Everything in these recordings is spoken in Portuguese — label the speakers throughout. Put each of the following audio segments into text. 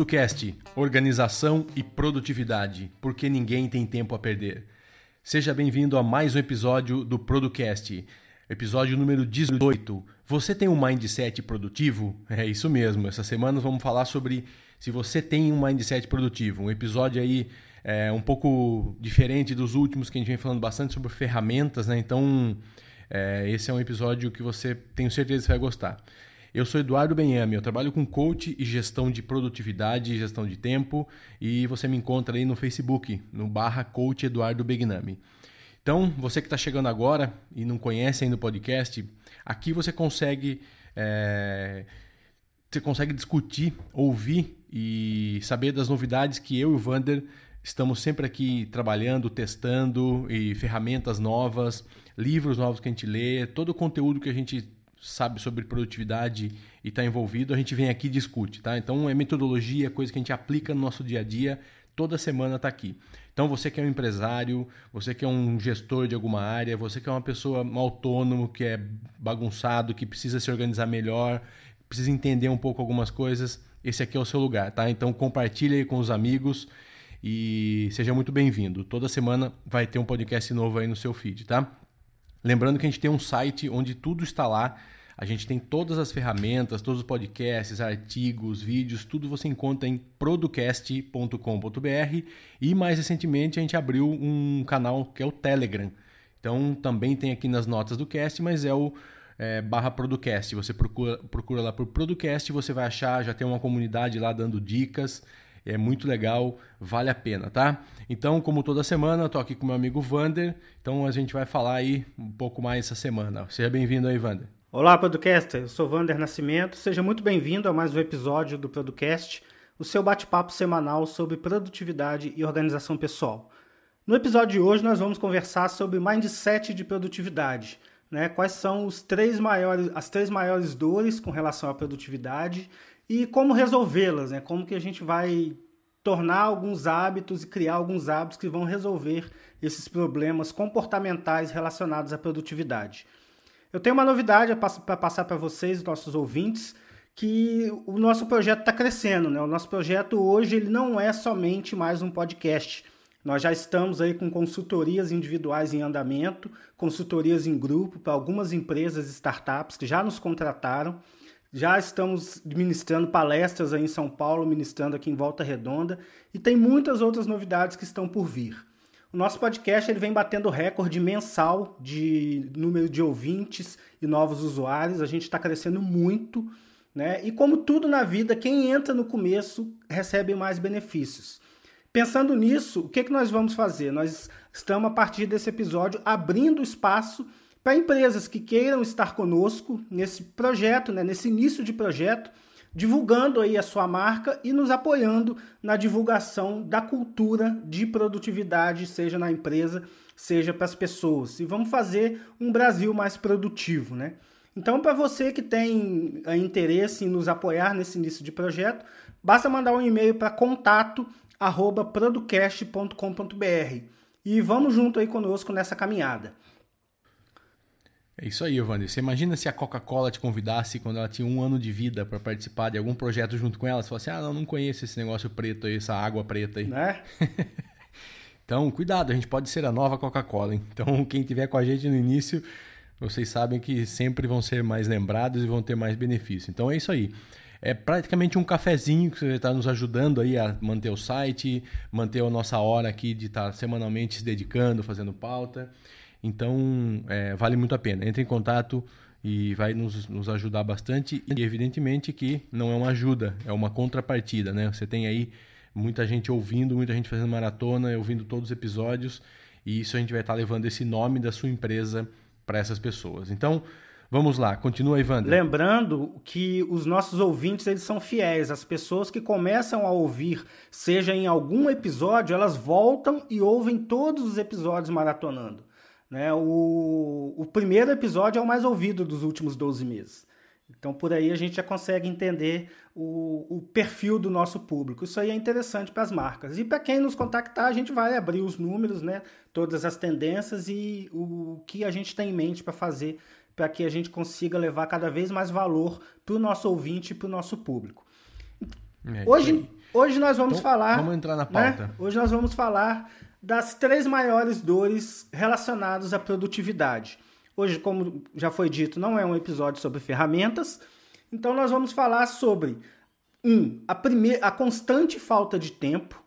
Speaker 1: Producast, organização e produtividade, porque ninguém tem tempo a perder. Seja bem-vindo a mais um episódio do Producast, episódio número 18. Você tem um mindset produtivo? É isso mesmo. Essa semana vamos falar sobre se você tem um mindset produtivo. Um episódio aí é, um pouco diferente dos últimos que a gente vem falando bastante sobre ferramentas, né? Então, é, esse é um episódio que você tenho certeza que vai gostar. Eu sou Eduardo Benhame, eu trabalho com coach e gestão de produtividade e gestão de tempo e você me encontra aí no Facebook, no barra coach Eduardo Begnami. Então, você que está chegando agora e não conhece ainda o podcast, aqui você consegue, é, você consegue discutir, ouvir e saber das novidades que eu e o Vander estamos sempre aqui trabalhando, testando e ferramentas novas, livros novos que a gente lê, todo o conteúdo que a gente sabe sobre produtividade e está envolvido, a gente vem aqui e discute, tá? Então é metodologia, é coisa que a gente aplica no nosso dia a dia, toda semana está aqui. Então você que é um empresário, você que é um gestor de alguma área, você que é uma pessoa autônomo, que é bagunçado, que precisa se organizar melhor, precisa entender um pouco algumas coisas, esse aqui é o seu lugar, tá? Então compartilhe aí com os amigos e seja muito bem-vindo. Toda semana vai ter um podcast novo aí no seu feed, tá? Lembrando que a gente tem um site onde tudo está lá. A gente tem todas as ferramentas, todos os podcasts, artigos, vídeos, tudo você encontra em producast.com.br e mais recentemente a gente abriu um canal que é o Telegram. Então também tem aqui nas notas do cast, mas é o é, barra Producast. Você procura, procura lá por Producast, você vai achar, já tem uma comunidade lá dando dicas. É muito legal, vale a pena, tá? Então, como toda semana, estou aqui com meu amigo Vander. Então, a gente vai falar aí um pouco mais essa semana. Seja bem-vindo aí, Vander.
Speaker 2: Olá, Podcaster. Eu sou Vander Nascimento. Seja muito bem-vindo a mais um episódio do Producast, o seu bate-papo semanal sobre produtividade e organização pessoal. No episódio de hoje, nós vamos conversar sobre mindset de produtividade. Né? Quais são os três maiores, as três maiores dores com relação à produtividade e como resolvê-las, né? Como que a gente vai tornar alguns hábitos e criar alguns hábitos que vão resolver esses problemas comportamentais relacionados à produtividade. Eu tenho uma novidade para passar para vocês, nossos ouvintes, que o nosso projeto está crescendo, né? O nosso projeto hoje ele não é somente mais um podcast. Nós já estamos aí com consultorias individuais em andamento, consultorias em grupo para algumas empresas e startups que já nos contrataram. Já estamos ministrando palestras aí em São Paulo, ministrando aqui em Volta Redonda e tem muitas outras novidades que estão por vir. O nosso podcast ele vem batendo recorde mensal de número de ouvintes e novos usuários. A gente está crescendo muito, né? E como tudo na vida, quem entra no começo recebe mais benefícios. Pensando nisso, o que, que nós vamos fazer? Nós estamos, a partir desse episódio, abrindo espaço para empresas que queiram estar conosco nesse projeto, né, nesse início de projeto, divulgando aí a sua marca e nos apoiando na divulgação da cultura de produtividade, seja na empresa, seja para as pessoas. E vamos fazer um Brasil mais produtivo, né? Então, para você que tem eh, interesse em nos apoiar nesse início de projeto, basta mandar um e-mail para contato@producast.com.br e vamos junto aí conosco nessa caminhada.
Speaker 1: É isso aí, Evandro. Você imagina se a Coca-Cola te convidasse quando ela tinha um ano de vida para participar de algum projeto junto com ela? Você falasse, ah, não, não conheço esse negócio preto aí, essa água preta aí.
Speaker 2: Né?
Speaker 1: então, cuidado, a gente pode ser a nova Coca-Cola. Então, quem tiver com a gente no início, vocês sabem que sempre vão ser mais lembrados e vão ter mais benefício. Então, é isso aí. É praticamente um cafezinho que você está nos ajudando aí a manter o site, manter a nossa hora aqui de estar tá semanalmente se dedicando, fazendo pauta. Então, é, vale muito a pena. Entre em contato e vai nos, nos ajudar bastante. E, evidentemente, que não é uma ajuda, é uma contrapartida, né? Você tem aí muita gente ouvindo, muita gente fazendo maratona, ouvindo todos os episódios. E isso a gente vai estar levando esse nome da sua empresa para essas pessoas. Então, Vamos lá, continua, Ivander.
Speaker 2: Lembrando que os nossos ouvintes eles são fiéis. As pessoas que começam a ouvir, seja em algum episódio, elas voltam e ouvem todos os episódios maratonando. Né? O, o primeiro episódio é o mais ouvido dos últimos 12 meses. Então, por aí a gente já consegue entender o, o perfil do nosso público. Isso aí é interessante para as marcas. E para quem nos contactar, a gente vai abrir os números, né? todas as tendências e o que a gente tem em mente para fazer para que a gente consiga levar cada vez mais valor para o nosso ouvinte e para o nosso público. É, hoje, hoje nós vamos então, falar.
Speaker 1: Vamos entrar na pauta.
Speaker 2: Né? Hoje nós vamos falar das três maiores dores relacionadas à produtividade. Hoje, como já foi dito, não é um episódio sobre ferramentas, então nós vamos falar sobre um, a, primeira, a constante falta de tempo,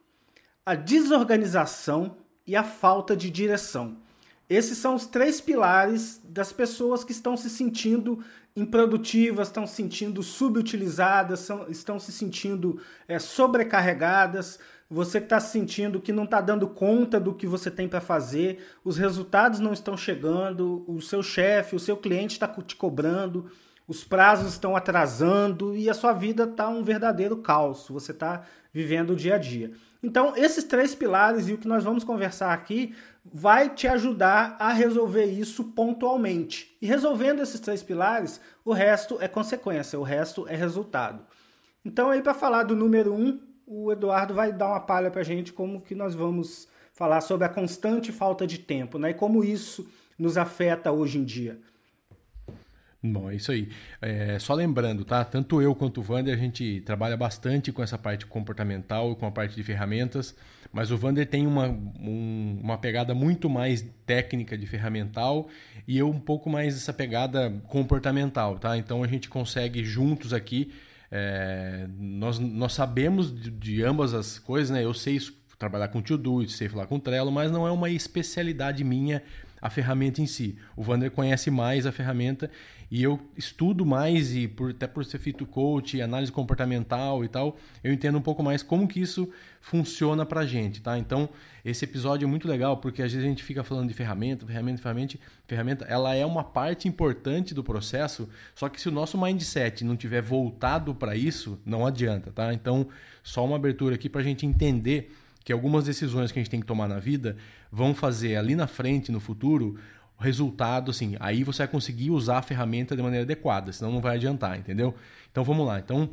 Speaker 2: a desorganização e a falta de direção. Esses são os três pilares das pessoas que estão se sentindo improdutivas, estão se sentindo subutilizadas, são, estão se sentindo é, sobrecarregadas. Você está sentindo que não está dando conta do que você tem para fazer, os resultados não estão chegando, o seu chefe, o seu cliente está te cobrando, os prazos estão atrasando e a sua vida está um verdadeiro caos. Você está vivendo o dia a dia. Então, esses três pilares e o que nós vamos conversar aqui vai te ajudar a resolver isso pontualmente. E resolvendo esses três pilares, o resto é consequência, o resto é resultado. Então, aí para falar do número um, o Eduardo vai dar uma palha para a gente como que nós vamos falar sobre a constante falta de tempo, né? E como isso nos afeta hoje em dia.
Speaker 1: Bom, é isso aí. É, só lembrando, tá? Tanto eu quanto o Vander, a gente trabalha bastante com essa parte comportamental e com a parte de ferramentas, mas o Vander tem uma, um, uma pegada muito mais técnica de ferramental e eu um pouco mais essa pegada comportamental, tá? Então a gente consegue juntos aqui, é, nós, nós sabemos de, de, ambas as coisas, né? Eu sei trabalhar com To-Do, sei falar com Trello, mas não é uma especialidade minha a ferramenta em si. O Vander conhece mais a ferramenta e eu estudo mais e por, até por ser feito coach, análise comportamental e tal, eu entendo um pouco mais como que isso funciona pra gente, tá? Então, esse episódio é muito legal porque às vezes a gente fica falando de ferramenta, ferramenta, ferramenta, ferramenta, ela é uma parte importante do processo, só que se o nosso mindset não tiver voltado para isso, não adianta, tá? Então, só uma abertura aqui para a gente entender que algumas decisões que a gente tem que tomar na vida vão fazer ali na frente, no futuro, resultado, assim, aí você vai conseguir usar a ferramenta de maneira adequada, senão não vai adiantar, entendeu? Então vamos lá. Então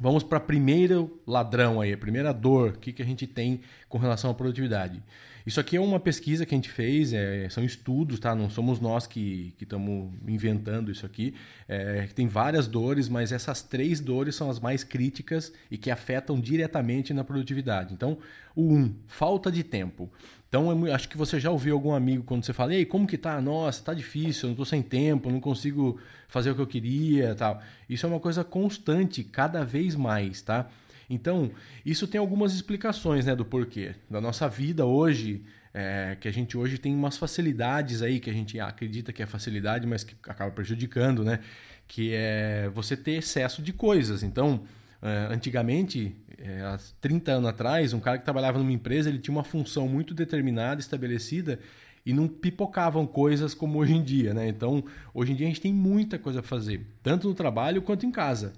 Speaker 1: vamos para o primeiro ladrão aí, a primeira dor que, que a gente tem com relação à produtividade. Isso aqui é uma pesquisa que a gente fez, é, são estudos, tá? Não somos nós que estamos inventando isso aqui. É, tem várias dores, mas essas três dores são as mais críticas e que afetam diretamente na produtividade. Então, o um, falta de tempo. Então, acho que você já ouviu algum amigo quando você fala, ei, como que tá? Nossa, tá difícil, eu não tô sem tempo, não consigo fazer o que eu queria, tal. Isso é uma coisa constante, cada vez mais, tá? Então, isso tem algumas explicações, né, do porquê. Da nossa vida hoje, é, que a gente hoje tem umas facilidades aí, que a gente acredita que é facilidade, mas que acaba prejudicando, né? Que é você ter excesso de coisas. Então, é, antigamente, é, há 30 anos atrás, um cara que trabalhava numa empresa, ele tinha uma função muito determinada, estabelecida, e não pipocavam coisas como hoje em dia, né? Então, hoje em dia a gente tem muita coisa para fazer, tanto no trabalho quanto em casa.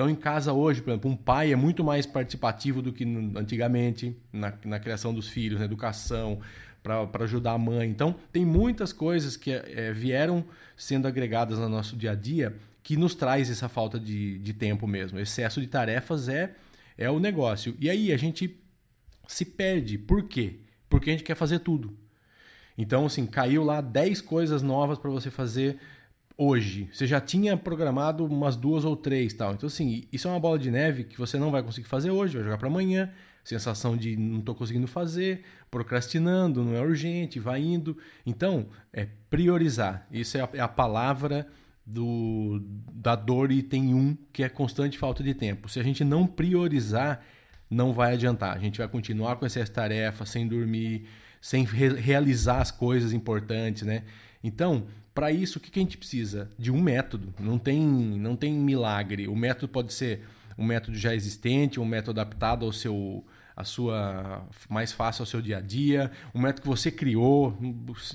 Speaker 1: Então, em casa hoje, por exemplo, um pai é muito mais participativo do que antigamente na, na criação dos filhos, na educação, para ajudar a mãe. Então, tem muitas coisas que é, vieram sendo agregadas no nosso dia a dia que nos traz essa falta de, de tempo mesmo. Excesso de tarefas é, é o negócio. E aí a gente se perde. Por quê? Porque a gente quer fazer tudo. Então, assim, caiu lá 10 coisas novas para você fazer hoje. Você já tinha programado umas duas ou três tal. Então, assim, isso é uma bola de neve que você não vai conseguir fazer hoje, vai jogar para amanhã. Sensação de não estou conseguindo fazer, procrastinando, não é urgente, vai indo. Então, é priorizar. Isso é a, é a palavra do, da dor item 1, que é constante falta de tempo. Se a gente não priorizar, não vai adiantar. A gente vai continuar com essas tarefas, sem dormir, sem re realizar as coisas importantes, né? Então, para isso, o que, a gente precisa? De um método. Não tem, não tem milagre. O método pode ser um método já existente, um método adaptado ao seu a sua mais fácil ao seu dia a dia, um método que você criou,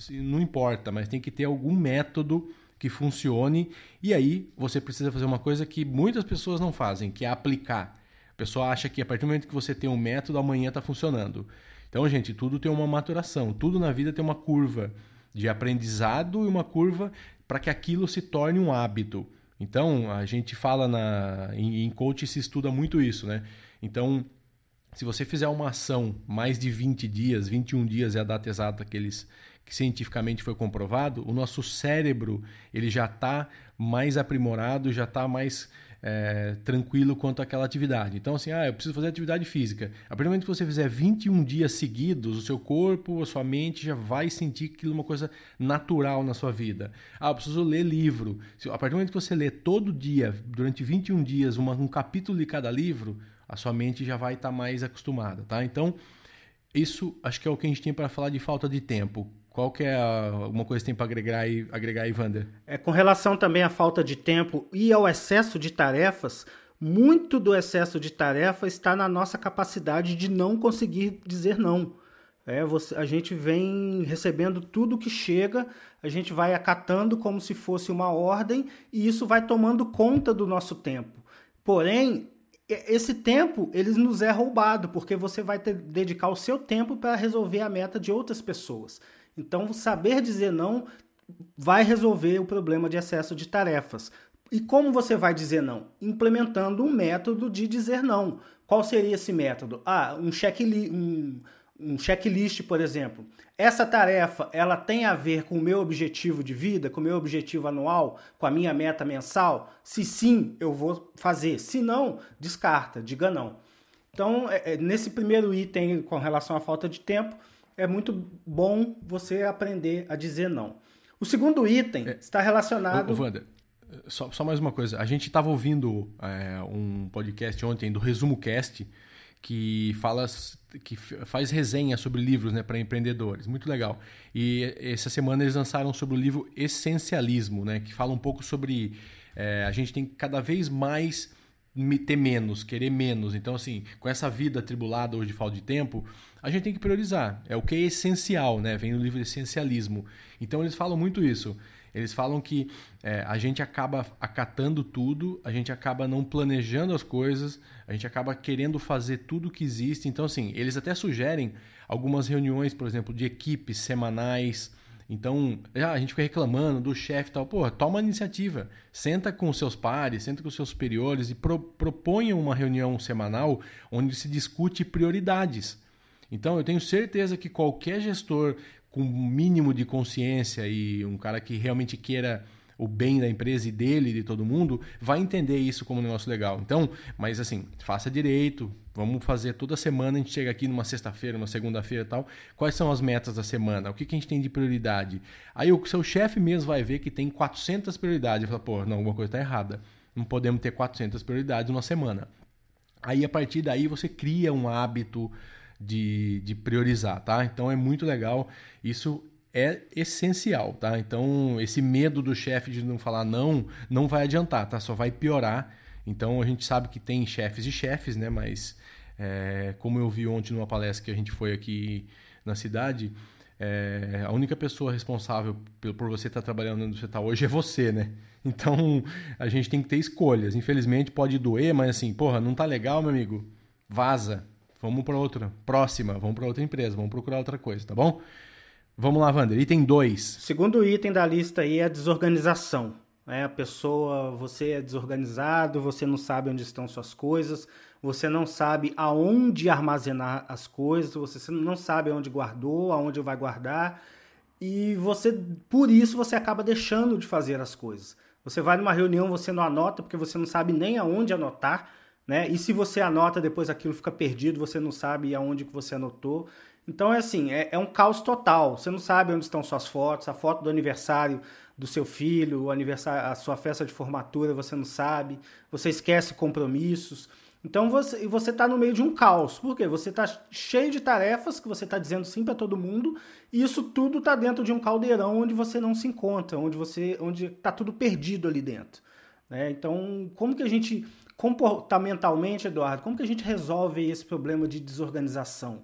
Speaker 1: não importa, mas tem que ter algum método que funcione. E aí você precisa fazer uma coisa que muitas pessoas não fazem, que é aplicar. A pessoa acha que a partir do momento que você tem um método, amanhã está funcionando. Então, gente, tudo tem uma maturação, tudo na vida tem uma curva de aprendizado e uma curva para que aquilo se torne um hábito. Então, a gente fala na, em, em coach se estuda muito isso, né? Então, se você fizer uma ação mais de 20 dias, 21 dias é a data exata que eles que cientificamente foi comprovado, o nosso cérebro ele já está mais aprimorado, já está mais é, tranquilo quanto àquela atividade. Então, assim, ah, eu preciso fazer atividade física. A partir do momento que você fizer 21 dias seguidos, o seu corpo, a sua mente já vai sentir aquilo uma coisa natural na sua vida. Ah, eu preciso ler livro. A partir do momento que você lê todo dia, durante 21 dias, uma, um capítulo de cada livro, a sua mente já vai estar tá mais acostumada, tá? Então, isso acho que é o que a gente tem para falar de falta de tempo. Qual que é alguma coisa que tem para agregar aí, agregar aí, Wander?
Speaker 2: É, com relação também à falta de tempo e ao excesso de tarefas, muito do excesso de tarefa está na nossa capacidade de não conseguir dizer não. É, você, a gente vem recebendo tudo que chega, a gente vai acatando como se fosse uma ordem e isso vai tomando conta do nosso tempo. Porém, esse tempo ele nos é roubado porque você vai ter, dedicar o seu tempo para resolver a meta de outras pessoas. Então, saber dizer não vai resolver o problema de excesso de tarefas. E como você vai dizer não? Implementando um método de dizer não. Qual seria esse método? Ah, um checklist, um, um checklist, por exemplo. Essa tarefa, ela tem a ver com o meu objetivo de vida, com o meu objetivo anual, com a minha meta mensal? Se sim, eu vou fazer. Se não, descarta, diga não. Então, é, é, nesse primeiro item com relação à falta de tempo, é muito bom você aprender a dizer não. O segundo item é, está relacionado.
Speaker 1: Ô, Wander, só, só mais uma coisa. A gente estava ouvindo é, um podcast ontem do Resumo Cast que fala que faz resenha sobre livros né, para empreendedores. Muito legal. E essa semana eles lançaram sobre o livro Essencialismo, né, que fala um pouco sobre é, a gente tem cada vez mais ter menos, querer menos. Então, assim, com essa vida atribulada hoje de falta de tempo, a gente tem que priorizar. É o que é essencial, né? Vem no livro Essencialismo. Então, eles falam muito isso. Eles falam que é, a gente acaba acatando tudo, a gente acaba não planejando as coisas, a gente acaba querendo fazer tudo que existe. Então, assim, eles até sugerem algumas reuniões, por exemplo, de equipes semanais, então, já, a gente fica reclamando do chefe e tal. Pô, toma a iniciativa. Senta com seus pares, senta com seus superiores e pro, proponha uma reunião semanal onde se discute prioridades. Então, eu tenho certeza que qualquer gestor com mínimo de consciência e um cara que realmente queira o bem da empresa e dele e de todo mundo, vai entender isso como um negócio legal. Então, mas assim, faça direito, vamos fazer toda semana, a gente chega aqui numa sexta-feira, uma segunda-feira e tal, quais são as metas da semana, o que, que a gente tem de prioridade. Aí o seu chefe mesmo vai ver que tem 400 prioridades e fala, pô, não, alguma coisa está errada, não podemos ter 400 prioridades numa semana. Aí a partir daí você cria um hábito de, de priorizar, tá? Então é muito legal. Isso é essencial, tá? Então, esse medo do chefe de não falar não, não vai adiantar, tá? Só vai piorar. Então, a gente sabe que tem chefes e chefes, né? Mas, é, como eu vi ontem numa palestra que a gente foi aqui na cidade, é, a única pessoa responsável por você estar trabalhando onde você está hoje é você, né? Então, a gente tem que ter escolhas. Infelizmente, pode doer, mas assim, porra, não tá legal, meu amigo? Vaza. Vamos para outra. Próxima. Vamos para outra empresa. Vamos procurar outra coisa, tá bom? Vamos lá, Wander. Item 2.
Speaker 2: O segundo item da lista aí é a desorganização. É, a pessoa, você é desorganizado, você não sabe onde estão suas coisas, você não sabe aonde armazenar as coisas, você não sabe aonde guardou, aonde vai guardar, e você, por isso, você acaba deixando de fazer as coisas. Você vai numa reunião, você não anota porque você não sabe nem aonde anotar, né? E se você anota, depois aquilo fica perdido, você não sabe aonde que você anotou. Então é assim, é, é, um caos total. Você não sabe onde estão suas fotos, a foto do aniversário do seu filho, o aniversário, a sua festa de formatura, você não sabe. Você esquece compromissos. Então você você está no meio de um caos. Por quê? Você está cheio de tarefas que você está dizendo sim para todo mundo e isso tudo está dentro de um caldeirão onde você não se encontra, onde você onde está tudo perdido ali dentro. Né? Então como que a gente comportamentalmente, Eduardo, como que a gente resolve esse problema de desorganização?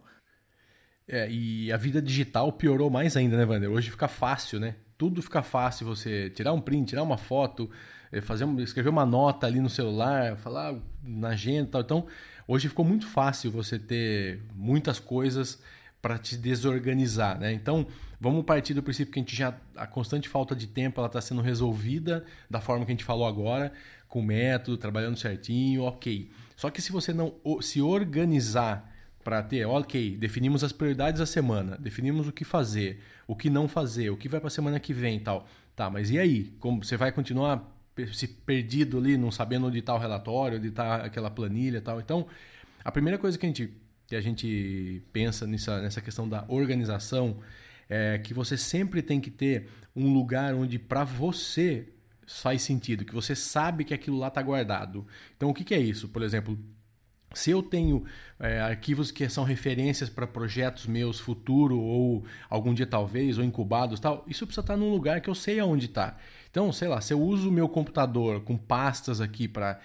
Speaker 1: É, e a vida digital piorou mais ainda, né, Wander? Hoje fica fácil, né? Tudo fica fácil, você tirar um print, tirar uma foto, eh, fazer escrever uma nota ali no celular, falar na agenda e tal. Então, hoje ficou muito fácil você ter muitas coisas para te desorganizar, né? Então, vamos partir do princípio que a gente já a constante falta de tempo ela está sendo resolvida da forma que a gente falou agora, com método, trabalhando certinho, ok. Só que se você não se organizar para ter, ok, definimos as prioridades da semana, definimos o que fazer, o que não fazer, o que vai para a semana que vem e tal. Tá, mas e aí? Como você vai continuar se perdido ali, não sabendo onde está o relatório, onde está aquela planilha e tal. Então, a primeira coisa que a gente, que a gente pensa nessa, nessa questão da organização é que você sempre tem que ter um lugar onde para você faz sentido, que você sabe que aquilo lá está guardado. Então, o que, que é isso? Por exemplo, se eu tenho é, arquivos que são referências para projetos meus futuro ou algum dia talvez ou incubados tal, isso precisa estar num lugar que eu sei aonde está. Então, sei lá, se eu uso o meu computador com pastas aqui para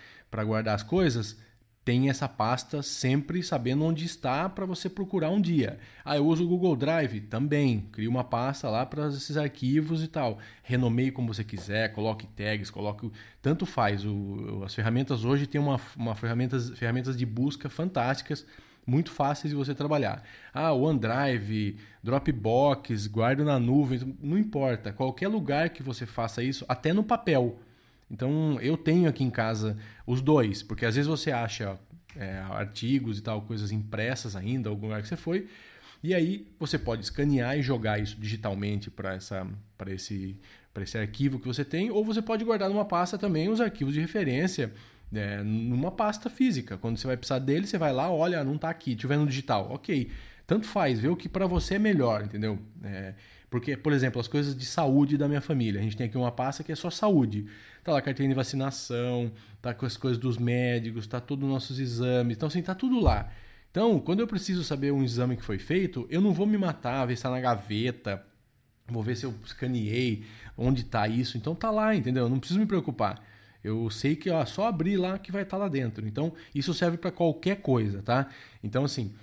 Speaker 1: guardar as coisas, tem essa pasta sempre sabendo onde está para você procurar um dia. Ah, eu uso o Google Drive também. Crio uma pasta lá para esses arquivos e tal. Renomeie como você quiser, coloque tags, coloque. Tanto faz. O, as ferramentas hoje têm uma, uma ferramentas, ferramentas de busca fantásticas, muito fáceis de você trabalhar. Ah, OneDrive, Dropbox, guarda na nuvem, não importa. Qualquer lugar que você faça isso, até no papel. Então eu tenho aqui em casa os dois, porque às vezes você acha é, artigos e tal, coisas impressas ainda, algum lugar que você foi, e aí você pode escanear e jogar isso digitalmente para esse, esse arquivo que você tem, ou você pode guardar numa pasta também os arquivos de referência é, numa pasta física. Quando você vai precisar dele, você vai lá, olha, não está aqui, tiver no digital, ok. Tanto faz, vê o que para você é melhor, entendeu? É, porque, por exemplo, as coisas de saúde da minha família. A gente tem aqui uma pasta que é só saúde. Tá lá carteirinha de vacinação, tá com as coisas dos médicos, tá todos os nossos exames. Então, assim, tá tudo lá. Então, quando eu preciso saber um exame que foi feito, eu não vou me matar, ver se está na gaveta, vou ver se eu escaneei, onde está isso. Então tá lá, entendeu? Eu não preciso me preocupar. Eu sei que ó, só abrir lá que vai estar tá lá dentro. Então, isso serve para qualquer coisa, tá? Então, assim,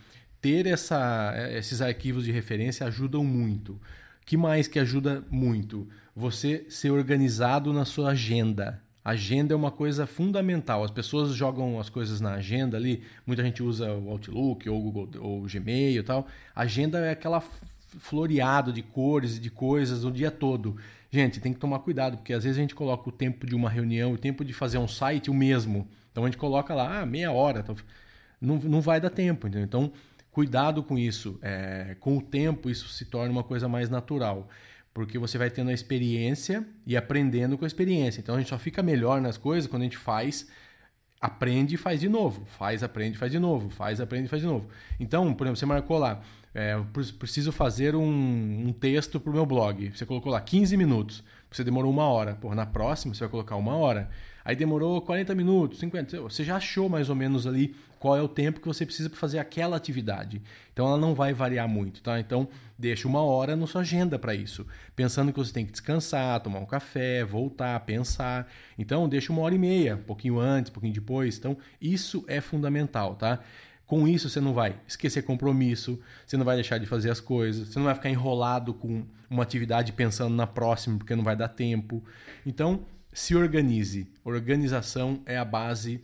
Speaker 1: ter essa, esses arquivos de referência ajudam muito que mais que ajuda muito? Você ser organizado na sua agenda. Agenda é uma coisa fundamental. As pessoas jogam as coisas na agenda ali. Muita gente usa o Outlook ou o ou Gmail e tal. Agenda é aquela floreado de cores e de coisas o dia todo. Gente, tem que tomar cuidado, porque às vezes a gente coloca o tempo de uma reunião, o tempo de fazer um site o mesmo. Então a gente coloca lá ah, meia hora. Não, não vai dar tempo, entendeu? Então Cuidado com isso. É, com o tempo, isso se torna uma coisa mais natural. Porque você vai tendo a experiência e aprendendo com a experiência. Então a gente só fica melhor nas coisas quando a gente faz, aprende e faz de novo. Faz, aprende, faz de novo. Faz, aprende e faz de novo. Então, por exemplo, você marcou lá. É, preciso fazer um, um texto para o meu blog. Você colocou lá 15 minutos. Você demorou uma hora. Por na próxima você vai colocar uma hora. Aí demorou 40 minutos, 50. Você já achou mais ou menos ali qual é o tempo que você precisa para fazer aquela atividade. Então ela não vai variar muito, tá? Então deixa uma hora na sua agenda para isso, pensando que você tem que descansar, tomar um café, voltar, pensar. Então deixa uma hora e meia, um pouquinho antes, um pouquinho depois. Então isso é fundamental, tá? Com isso você não vai esquecer compromisso, você não vai deixar de fazer as coisas, você não vai ficar enrolado com uma atividade pensando na próxima porque não vai dar tempo. Então se organize. Organização é a base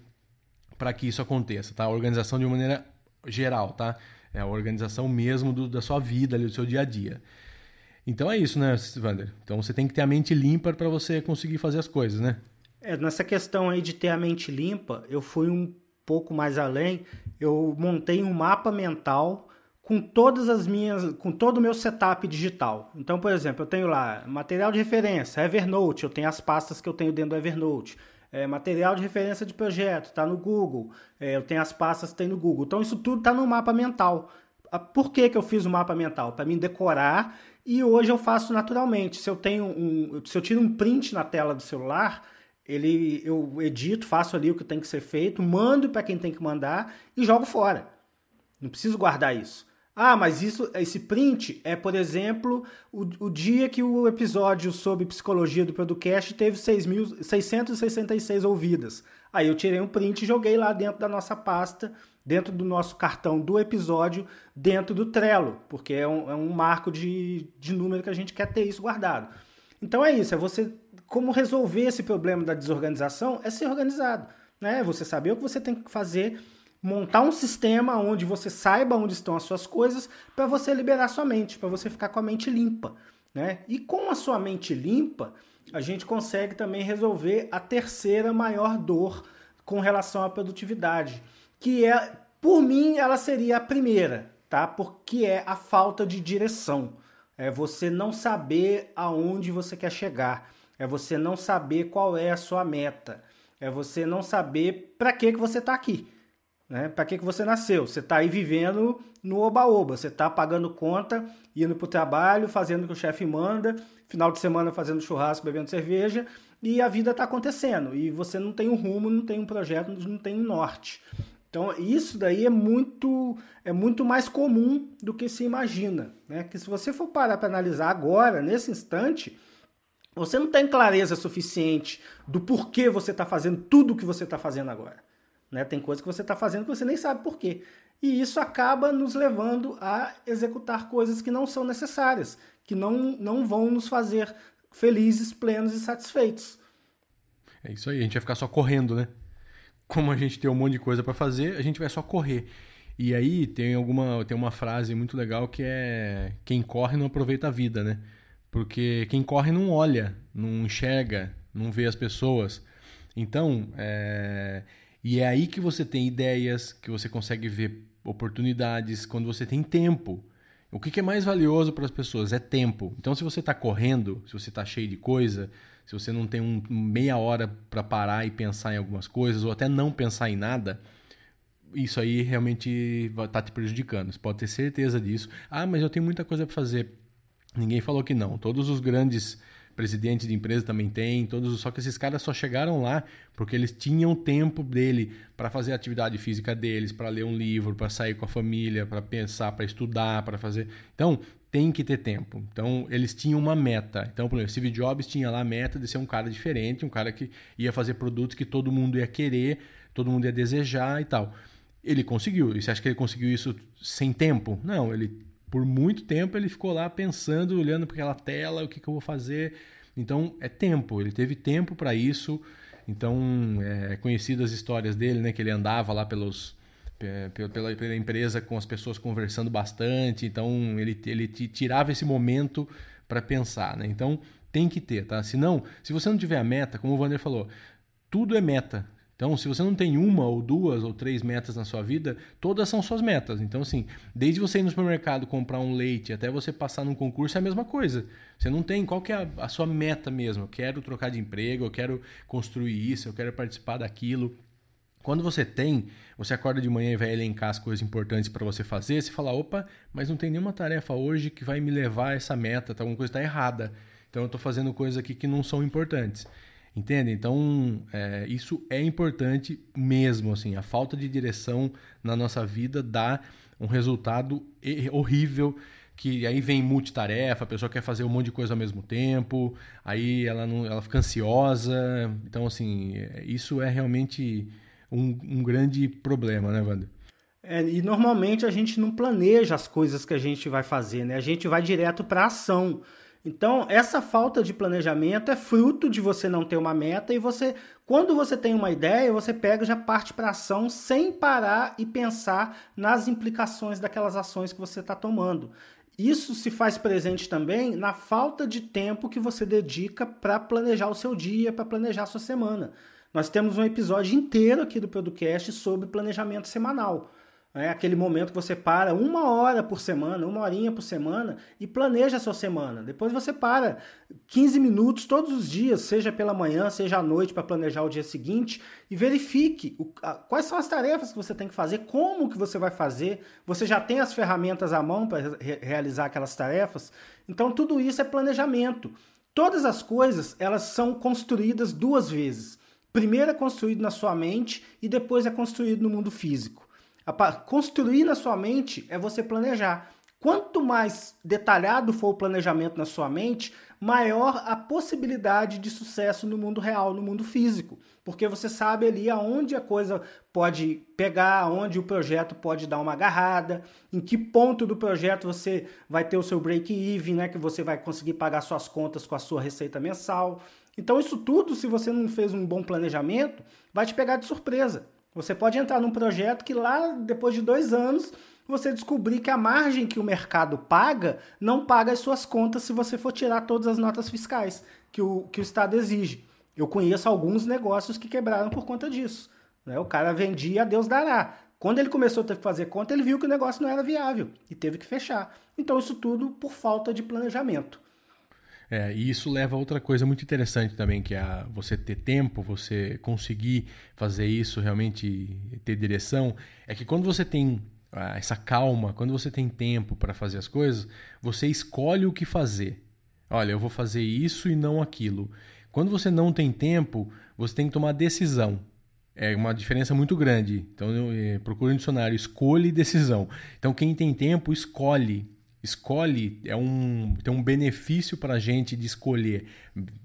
Speaker 1: para que isso aconteça, tá? Organização de uma maneira geral, tá? É a organização mesmo do, da sua vida, ali, do seu dia a dia. Então é isso, né, Wander? Então você tem que ter a mente limpa para você conseguir fazer as coisas, né?
Speaker 2: É, nessa questão aí de ter a mente limpa, eu fui um pouco mais além. Eu montei um mapa mental com todas as minhas, com todo o meu setup digital. Então, por exemplo, eu tenho lá material de referência, Evernote, eu tenho as pastas que eu tenho dentro do Evernote. É, material de referência de projeto, está no Google. É, eu tenho as pastas que tem no Google. Então, isso tudo está no mapa mental. Por que, que eu fiz o mapa mental? Para mim decorar e hoje eu faço naturalmente. Se eu tenho um, se eu tiro um print na tela do celular, ele eu edito, faço ali o que tem que ser feito, mando para quem tem que mandar e jogo fora. Não preciso guardar isso. Ah, mas isso, esse print é, por exemplo, o, o dia que o episódio sobre psicologia do Producast teve 6.666 ouvidas. Aí eu tirei um print e joguei lá dentro da nossa pasta, dentro do nosso cartão do episódio, dentro do Trello, porque é um, é um marco de, de número que a gente quer ter isso guardado. Então é isso, é você como resolver esse problema da desorganização é ser organizado, né? Você saber o que você tem que fazer montar um sistema onde você saiba onde estão as suas coisas para você liberar sua mente, para você ficar com a mente limpa, né? E com a sua mente limpa, a gente consegue também resolver a terceira maior dor com relação à produtividade, que é, por mim, ela seria a primeira, tá? Porque é a falta de direção. É você não saber aonde você quer chegar. é você não saber qual é a sua meta, é você não saber para que, que você está aqui. Né? Para que, que você nasceu? Você está aí vivendo no oba-oba, você está pagando conta, indo para o trabalho, fazendo o que o chefe manda, final de semana fazendo churrasco, bebendo cerveja, e a vida está acontecendo. E você não tem um rumo, não tem um projeto, não tem um norte. Então, isso daí é muito, é muito mais comum do que se imagina. Né? Que se você for parar para analisar agora, nesse instante, você não tem clareza suficiente do porquê você está fazendo tudo o que você está fazendo agora. Né? Tem coisas que você está fazendo que você nem sabe por quê. E isso acaba nos levando a executar coisas que não são necessárias, que não, não vão nos fazer felizes, plenos e satisfeitos.
Speaker 1: É isso aí, a gente vai ficar só correndo, né? Como a gente tem um monte de coisa para fazer, a gente vai só correr. E aí tem alguma tem uma frase muito legal que é quem corre não aproveita a vida, né? Porque quem corre não olha, não enxerga, não vê as pessoas. Então, é, e é aí que você tem ideias, que você consegue ver oportunidades, quando você tem tempo. O que é mais valioso para as pessoas é tempo. Então, se você está correndo, se você está cheio de coisa, se você não tem um, meia hora para parar e pensar em algumas coisas, ou até não pensar em nada, isso aí realmente está te prejudicando. Você pode ter certeza disso. Ah, mas eu tenho muita coisa para fazer. Ninguém falou que não. Todos os grandes presidente de empresa também tem, todos, só que esses caras só chegaram lá porque eles tinham tempo dele para fazer a atividade física deles, para ler um livro, para sair com a família, para pensar, para estudar, para fazer. Então, tem que ter tempo. Então, eles tinham uma meta. Então, por exemplo, Steve Jobs tinha lá a meta de ser um cara diferente, um cara que ia fazer produtos que todo mundo ia querer, todo mundo ia desejar e tal. Ele conseguiu. E você acha que ele conseguiu isso sem tempo? Não, ele por muito tempo ele ficou lá pensando, olhando para aquela tela, o que, que eu vou fazer. Então é tempo, ele teve tempo para isso. Então é conhecido as histórias dele, né? Que ele andava lá pelos, pela, pela empresa com as pessoas conversando bastante. Então ele, ele tirava esse momento para pensar, né? Então tem que ter, tá? Senão, se você não tiver a meta, como o Vander falou, tudo é meta. Então, se você não tem uma ou duas ou três metas na sua vida, todas são suas metas. Então, assim, desde você ir no supermercado comprar um leite até você passar num concurso é a mesma coisa. Você não tem qual que é a, a sua meta mesmo. Eu quero trocar de emprego, eu quero construir isso, eu quero participar daquilo. Quando você tem, você acorda de manhã e vai elencar as coisas importantes para você fazer, você fala, opa, mas não tem nenhuma tarefa hoje que vai me levar a essa meta, tá, alguma coisa está errada. Então eu estou fazendo coisas aqui que não são importantes. Entende? Então, é, isso é importante mesmo. Assim, a falta de direção na nossa vida dá um resultado horrível. Que aí vem multitarefa, a pessoa quer fazer um monte de coisa ao mesmo tempo, aí ela, não, ela fica ansiosa. Então, assim, é, isso é realmente um, um grande problema, né, Wander?
Speaker 2: É, e normalmente a gente não planeja as coisas que a gente vai fazer, né? A gente vai direto para ação. Então, essa falta de planejamento é fruto de você não ter uma meta e você, quando você tem uma ideia, você pega e já parte para ação sem parar e pensar nas implicações daquelas ações que você está tomando. Isso se faz presente também na falta de tempo que você dedica para planejar o seu dia, para planejar a sua semana. Nós temos um episódio inteiro aqui do podcast sobre planejamento semanal. É aquele momento que você para uma hora por semana, uma horinha por semana e planeja a sua semana. Depois você para 15 minutos todos os dias, seja pela manhã, seja à noite, para planejar o dia seguinte e verifique o, a, quais são as tarefas que você tem que fazer, como que você vai fazer. Você já tem as ferramentas à mão para re realizar aquelas tarefas. Então tudo isso é planejamento. Todas as coisas elas são construídas duas vezes. Primeiro é construído na sua mente e depois é construído no mundo físico. Construir na sua mente é você planejar. Quanto mais detalhado for o planejamento na sua mente, maior a possibilidade de sucesso no mundo real, no mundo físico. Porque você sabe ali aonde a coisa pode pegar, aonde o projeto pode dar uma agarrada, em que ponto do projeto você vai ter o seu break-even, né, que você vai conseguir pagar suas contas com a sua receita mensal. Então, isso tudo, se você não fez um bom planejamento, vai te pegar de surpresa. Você pode entrar num projeto que lá, depois de dois anos, você descobrir que a margem que o mercado paga não paga as suas contas se você for tirar todas as notas fiscais que o, que o Estado exige. Eu conheço alguns negócios que quebraram por conta disso. Né? O cara vendia Deus dará. Quando ele começou a ter que fazer conta, ele viu que o negócio não era viável e teve que fechar. Então, isso tudo por falta de planejamento.
Speaker 1: É, e isso leva a outra coisa muito interessante também, que é você ter tempo, você conseguir fazer isso, realmente ter direção. É que quando você tem ah, essa calma, quando você tem tempo para fazer as coisas, você escolhe o que fazer. Olha, eu vou fazer isso e não aquilo. Quando você não tem tempo, você tem que tomar decisão. É uma diferença muito grande. Então, eh, procure um dicionário, escolha e decisão. Então, quem tem tempo, escolhe escolhe, é um, tem um benefício para a gente de escolher.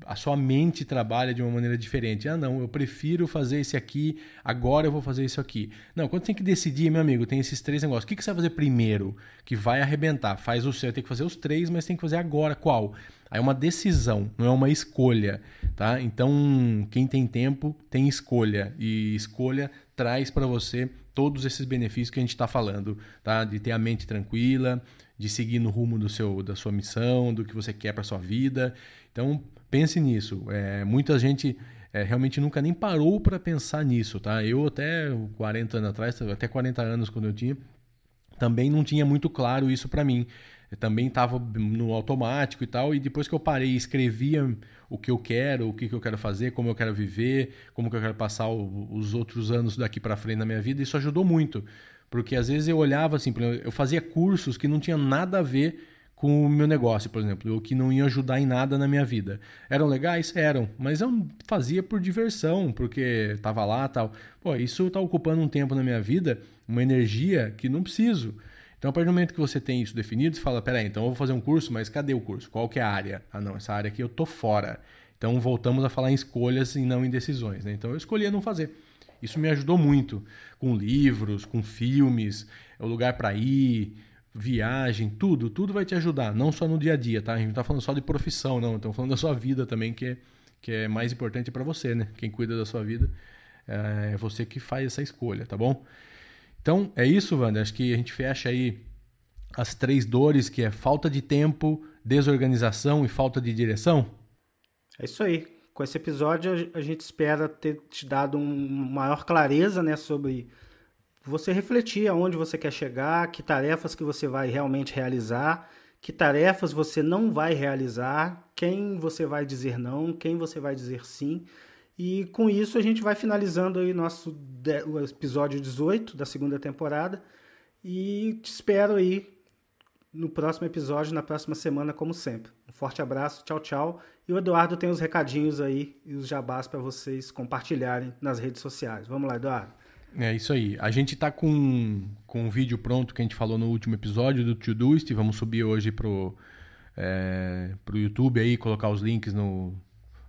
Speaker 1: A sua mente trabalha de uma maneira diferente. Ah, não, eu prefiro fazer esse aqui, agora eu vou fazer isso aqui. Não, quando tem que decidir, meu amigo, tem esses três negócios. O que, que você vai fazer primeiro? Que vai arrebentar. Faz o seu, tem que fazer os três, mas tem que fazer agora. Qual? Aí é uma decisão, não é uma escolha, tá? Então, quem tem tempo tem escolha e escolha traz para você todos esses benefícios que a gente está falando, tá? De ter a mente tranquila, de seguir no rumo do seu, da sua missão, do que você quer para sua vida. Então, pense nisso. É, muita gente é, realmente nunca nem parou para pensar nisso, tá? Eu até 40 anos atrás, até 40 anos quando eu tinha, também não tinha muito claro isso para mim. Eu também estava no automático e tal, e depois que eu parei e escrevia o que eu quero, o que, que eu quero fazer, como eu quero viver, como que eu quero passar o, os outros anos daqui para frente na minha vida, isso ajudou muito. Porque às vezes eu olhava assim, eu fazia cursos que não tinham nada a ver com o meu negócio, por exemplo, ou que não iam ajudar em nada na minha vida. Eram legais? Eram, mas eu fazia por diversão, porque estava lá tal. Pô, isso está ocupando um tempo na minha vida, uma energia que não preciso. Então, a partir do momento que você tem isso definido, você fala, peraí, então eu vou fazer um curso, mas cadê o curso? Qual que é a área? Ah, não, essa área aqui eu tô fora. Então, voltamos a falar em escolhas e não em decisões. Né? Então, eu escolhi não fazer. Isso me ajudou muito com livros, com filmes, o lugar para ir, viagem, tudo, tudo vai te ajudar, não só no dia a dia, tá? A gente não tá falando só de profissão, não, estamos falando da sua vida também, que é, que é mais importante para você, né? Quem cuida da sua vida é você que faz essa escolha, tá bom? Então, é isso, Wander. Acho que a gente fecha aí as três dores, que é falta de tempo, desorganização e falta de direção.
Speaker 2: É isso aí com esse episódio a gente espera ter te dado um maior clareza né, sobre você refletir aonde você quer chegar, que tarefas que você vai realmente realizar, que tarefas você não vai realizar, quem você vai dizer não, quem você vai dizer sim. E com isso a gente vai finalizando aí nosso o episódio 18 da segunda temporada e te espero aí no próximo episódio, na próxima semana, como sempre. Um forte abraço, tchau, tchau. E o Eduardo tem os recadinhos aí e os jabás para vocês compartilharem nas redes sociais. Vamos lá, Eduardo.
Speaker 1: É isso aí. A gente tá com, com um vídeo pronto que a gente falou no último episódio do Todoist. Vamos subir hoje pro, é, pro YouTube aí, colocar os links no,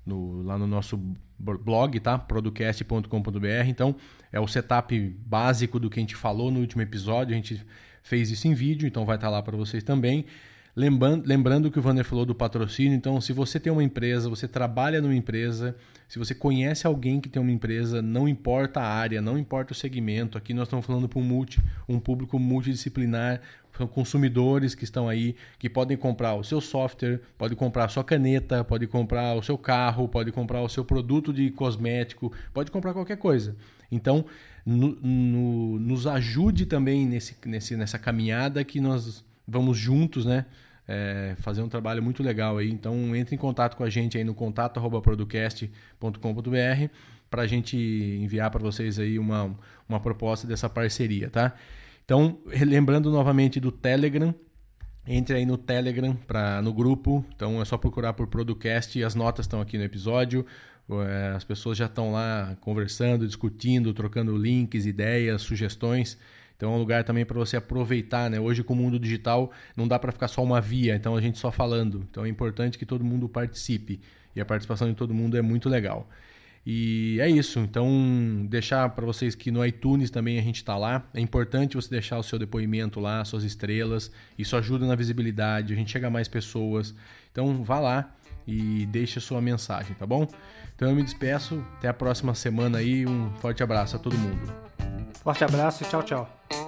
Speaker 1: no, lá no nosso blog, tá? producast.com.br. Então, é o setup básico do que a gente falou no último episódio. A gente fez isso em vídeo, então vai estar lá para vocês também. Lembrando, lembrando que o Vander falou do patrocínio, então se você tem uma empresa, você trabalha numa empresa, se você conhece alguém que tem uma empresa, não importa a área, não importa o segmento, aqui nós estamos falando para um, multi, um público multidisciplinar, são consumidores que estão aí, que podem comprar o seu software, pode comprar a sua caneta, pode comprar o seu carro, pode comprar o seu produto de cosmético, pode comprar qualquer coisa. Então, no, no, nos ajude também nesse, nesse, nessa caminhada que nós vamos juntos, né? É, fazer um trabalho muito legal aí. Então entre em contato com a gente aí no contato@producast.com.br para a gente enviar para vocês aí uma, uma proposta dessa parceria, tá? Então lembrando novamente do Telegram, entre aí no Telegram para no grupo. Então é só procurar por Producast e as notas estão aqui no episódio. É, as pessoas já estão lá conversando, discutindo, trocando links, ideias, sugestões. Então é um lugar também para você aproveitar, né? Hoje com o mundo digital não dá para ficar só uma via, então a gente só falando. Então é importante que todo mundo participe e a participação de todo mundo é muito legal. E é isso. Então, deixar para vocês que no iTunes também a gente está lá. É importante você deixar o seu depoimento lá, suas estrelas. Isso ajuda na visibilidade, a gente chega a mais pessoas. Então, vá lá e deixe a sua mensagem, tá bom? Então, eu me despeço. Até a próxima semana aí. Um forte abraço a todo mundo.
Speaker 2: Forte abraço e tchau, tchau.